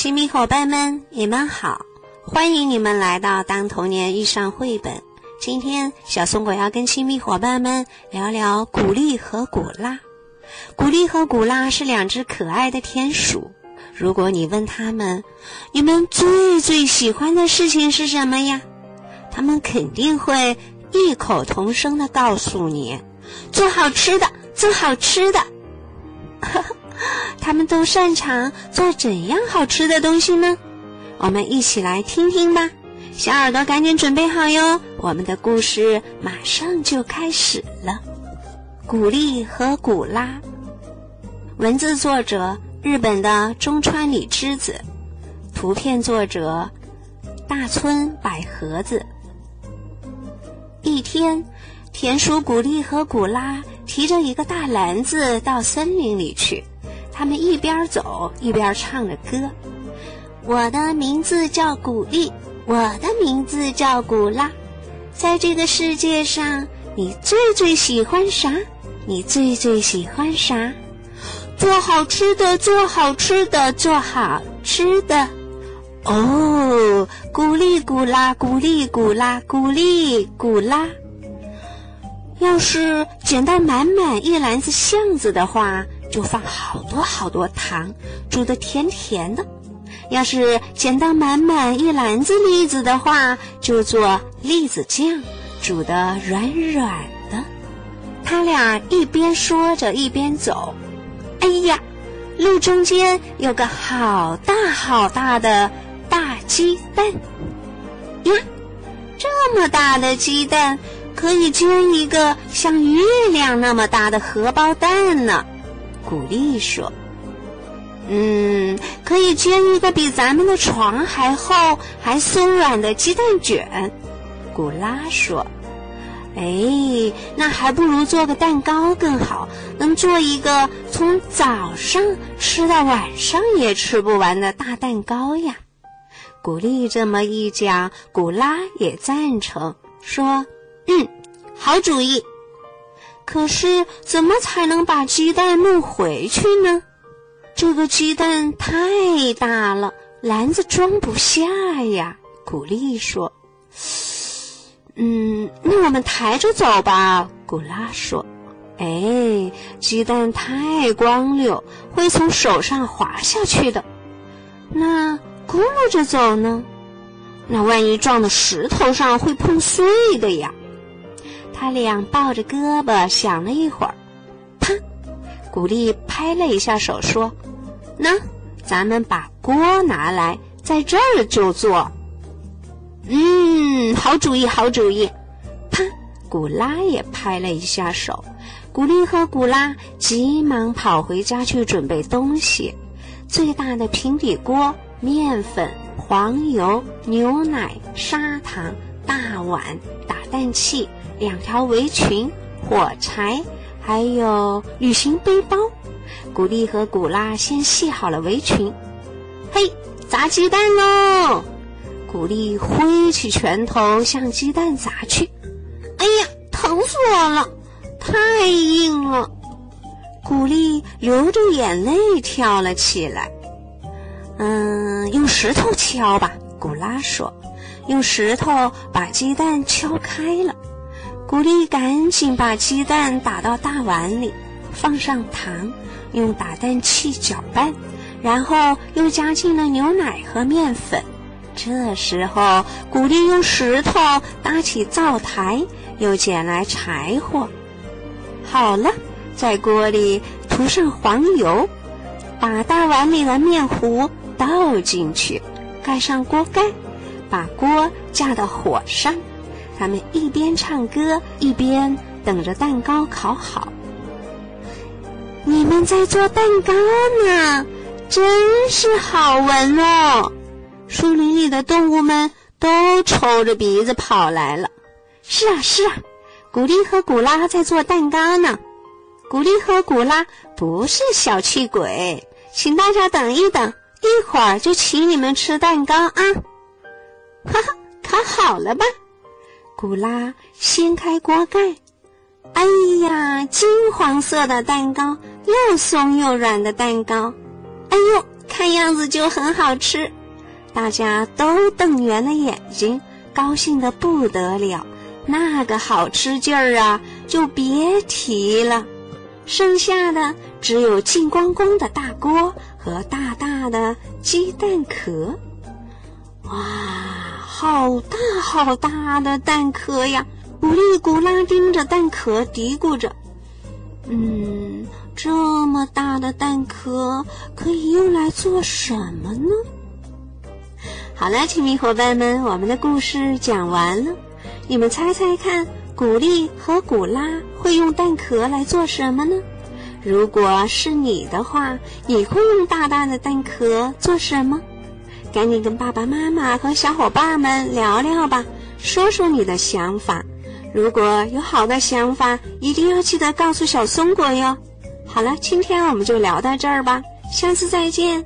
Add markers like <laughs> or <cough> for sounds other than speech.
亲密伙伴们，你们好！欢迎你们来到《当童年遇上绘本》。今天，小松果要跟亲密伙伴们聊聊古丽和古拉。古丽和古拉是两只可爱的田鼠。如果你问他们，你们最最喜欢的事情是什么呀？他们肯定会异口同声的告诉你：做好吃的，做好吃的。<laughs> <laughs> 他们都擅长做怎样好吃的东西呢？我们一起来听听吧。小耳朵赶紧准备好哟，我们的故事马上就开始了。古丽和古拉，文字作者日本的中川里之子，图片作者大村百合子。一天，田鼠古丽和古拉提着一个大篮子到森林里去。他们一边走一边唱着歌：“我的名字叫古丽，我的名字叫古拉，在这个世界上，你最最喜欢啥？你最最喜欢啥？做好吃的，做好吃的，做好吃的。哦，古丽古拉，古丽古拉，古丽古拉。要是捡到满满一篮子橡子的话。”就放好多好多糖，煮的甜甜的。要是捡到满满一篮子栗子的话，就做栗子酱，煮的软软的。他俩一边说着一边走。哎呀，路中间有个好大好大的大鸡蛋呀！这么大的鸡蛋，可以煎一个像月亮那么大的荷包蛋呢。古丽说：“嗯，可以煎一个比咱们的床还厚、还松软的鸡蛋卷。”古拉说：“哎，那还不如做个蛋糕更好，能做一个从早上吃到晚上也吃不完的大蛋糕呀。”古丽这么一讲，古拉也赞成，说：“嗯，好主意。”可是，怎么才能把鸡蛋弄回去呢？这个鸡蛋太大了，篮子装不下呀。古丽说：“嗯，那我们抬着走吧。”古拉说：“哎，鸡蛋太光溜，会从手上滑下去的。那咕噜着走呢？那万一撞到石头上，会碰碎的呀。”他俩抱着胳膊想了一会儿，啪！古丽拍了一下手，说：“那咱们把锅拿来，在这儿就做。”嗯，好主意，好主意！啪！古拉也拍了一下手。古丽和古拉急忙跑回家去准备东西：最大的平底锅、面粉、黄油、牛奶、砂糖、大碗、打蛋器。两条围裙、火柴，还有旅行背包。古丽和古拉先系好了围裙。嘿，砸鸡蛋喽！古丽挥起拳头向鸡蛋砸去。哎呀，疼死我了！太硬了。古丽流着眼泪跳了起来。嗯，用石头敲吧。古拉说。用石头把鸡蛋敲开了。古丽赶紧把鸡蛋打到大碗里，放上糖，用打蛋器搅拌，然后又加进了牛奶和面粉。这时候，古丽用石头搭起灶台，又捡来柴火。好了，在锅里涂上黄油，把大碗里的面糊倒进去，盖上锅盖，把锅架到火上。他们一边唱歌，一边等着蛋糕烤好。你们在做蛋糕呢，真是好闻哦！树林里的动物们都抽着鼻子跑来了。是啊，是啊，古丽和古拉在做蛋糕呢。古丽和古拉不是小气鬼，请大家等一等，一会儿就请你们吃蛋糕啊！哈哈，烤好了吧？古拉掀开锅盖，哎呀，金黄色的蛋糕，又松又软的蛋糕，哎呦，看样子就很好吃。大家都瞪圆了眼睛，高兴的不得了。那个好吃劲儿啊，就别提了。剩下的只有金光光的大锅和大大的鸡蛋壳。哇，好大好大的蛋壳呀！古丽古拉盯着蛋壳，嘀咕着：“嗯，这么大的蛋壳可以用来做什么呢？”好了，亲密伙伴们，我们的故事讲完了。你们猜猜看，古丽和古拉会用蛋壳来做什么呢？如果是你的话，你会用大大的蛋壳做什么？赶紧跟爸爸妈妈和小伙伴们聊聊吧，说说你的想法。如果有好的想法，一定要记得告诉小松果哟。好了，今天我们就聊到这儿吧，下次再见。